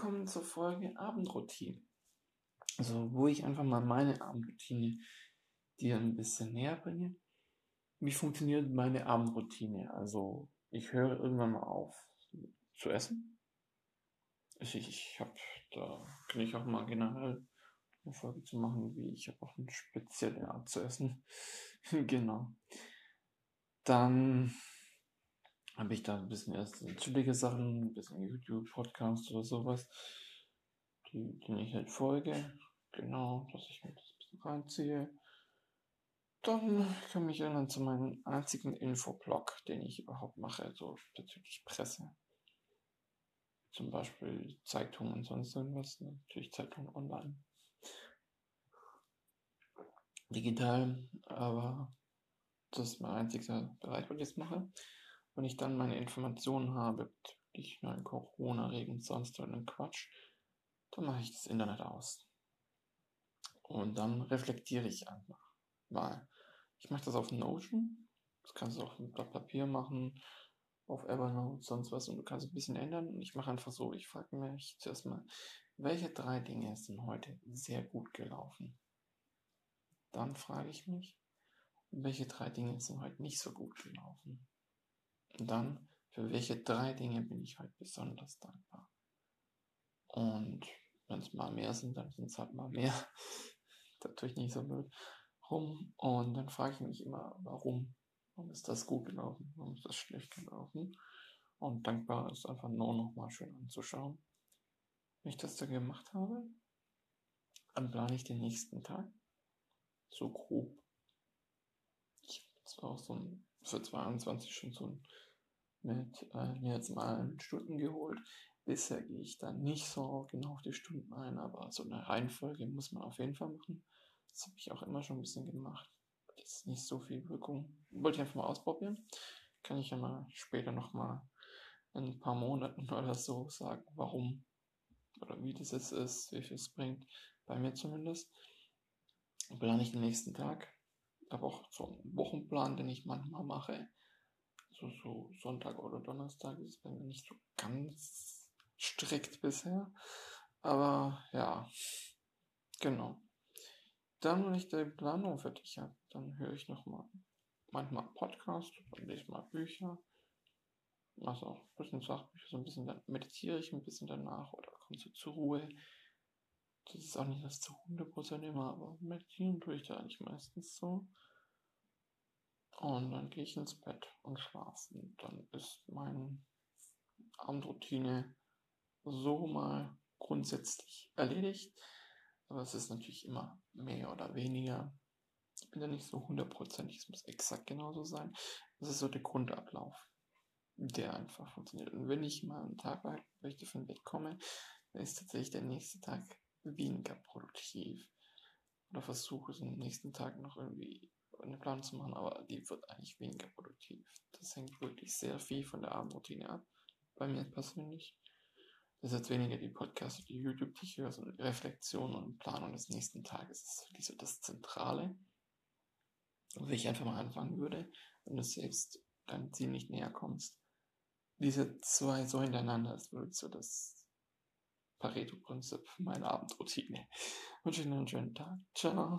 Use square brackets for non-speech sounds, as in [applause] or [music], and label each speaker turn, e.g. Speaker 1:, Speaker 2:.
Speaker 1: willkommen zur Folge Abendroutine. Also, wo ich einfach mal meine Abendroutine dir ein bisschen näher bringe. Wie funktioniert meine Abendroutine? Also, ich höre irgendwann mal auf zu essen. Ich, ich habe, da kann ich auch mal generell eine Folge zu machen, wie ich habe auch eine spezielle Art zu essen. [laughs] genau. Dann habe ich da ein bisschen erst chillige Sachen, ein bisschen YouTube, Podcast oder sowas, die, denen ich halt folge. Genau, dass ich mir das ein bisschen reinziehe. Dann komme ich dann zu meinem einzigen Infoblog, den ich überhaupt mache, also bezüglich Presse. Zum Beispiel Zeitungen und sonst irgendwas. Natürlich Zeitungen online. Digital, aber das ist mein einziger Bereich, wo ich das mache. Wenn ich dann meine Informationen habe bezüglich neuen Corona-Regeln und sonst irgendeinen Quatsch, dann mache ich das Internet aus. Und dann reflektiere ich einfach mal. Ich mache das auf Notion. Das kannst du auch mit Blatt Papier machen, auf Evernote, sonst was. Und du kannst ein bisschen ändern. Und ich mache einfach so, ich frage mich zuerst mal, welche drei Dinge sind heute sehr gut gelaufen? Dann frage ich mich, welche drei Dinge sind heute nicht so gut gelaufen? Dann, für welche drei Dinge bin ich heute besonders dankbar? Und wenn es mal mehr sind, dann sind es halt mal mehr. [laughs] das tue ich nicht so blöd rum. Und dann frage ich mich immer, warum? Warum ist das gut gelaufen? Warum ist das schlecht gelaufen? Und dankbar ist einfach nur noch mal schön anzuschauen. Wenn ich das dann gemacht habe, dann plane ich den nächsten Tag. So grob. Ich habe zwar auch so ein, für 22 schon so mit äh, mir jetzt mal Stunden geholt. Bisher gehe ich da nicht so genau auf die Stunden ein, aber so eine Reihenfolge muss man auf jeden Fall machen. Das habe ich auch immer schon ein bisschen gemacht. Das ist nicht so viel Wirkung. Wollte ich einfach mal ausprobieren. Kann ich ja mal später nochmal in ein paar Monaten [laughs] oder so sagen, warum oder wie das jetzt ist, wie viel es bringt. Bei mir zumindest. Plane ich den nächsten Tag. Habe auch so einen Wochenplan, den ich manchmal mache. So, so Sonntag oder Donnerstag ist bei mir nicht so ganz strikt bisher. Aber ja, genau. Dann, wenn ich die Planung fertig habe, dann höre ich nochmal manchmal Podcast, lese mal Bücher, mache auch ein bisschen Sachbücher, so ein bisschen, dann meditiere ich ein bisschen danach oder komme so zur Ruhe. Das ist auch nicht das zu 100% immer, aber meditieren tue ich da eigentlich meistens so. Und dann gehe ich ins Bett und schlafe. Und dann ist meine Abendroutine so mal grundsätzlich erledigt. Aber es ist natürlich immer mehr oder weniger. Ich bin da nicht so hundertprozentig, es muss exakt genauso sein. Das ist so der Grundablauf, der einfach funktioniert. Und wenn ich mal einen Tag möchte von Bett dann ist tatsächlich der nächste Tag weniger produktiv. Oder versuche es am nächsten Tag noch irgendwie eine Planung zu machen, aber die wird eigentlich weniger produktiv. Das hängt wirklich sehr viel von der Abendroutine ab. Bei mir persönlich. Das ist jetzt weniger die Podcasts, die YouTube, die ich höre, sondern Reflexion und Planung des nächsten Tages. Ist wirklich so das Zentrale. Und wenn ich einfach mal anfangen würde, wenn du selbst deinem Ziel nicht näher kommst, diese zwei so hintereinander ist wirklich so das Pareto-Prinzip meine Abendroutine. Wünsche Ihnen einen schönen Tag. Ciao.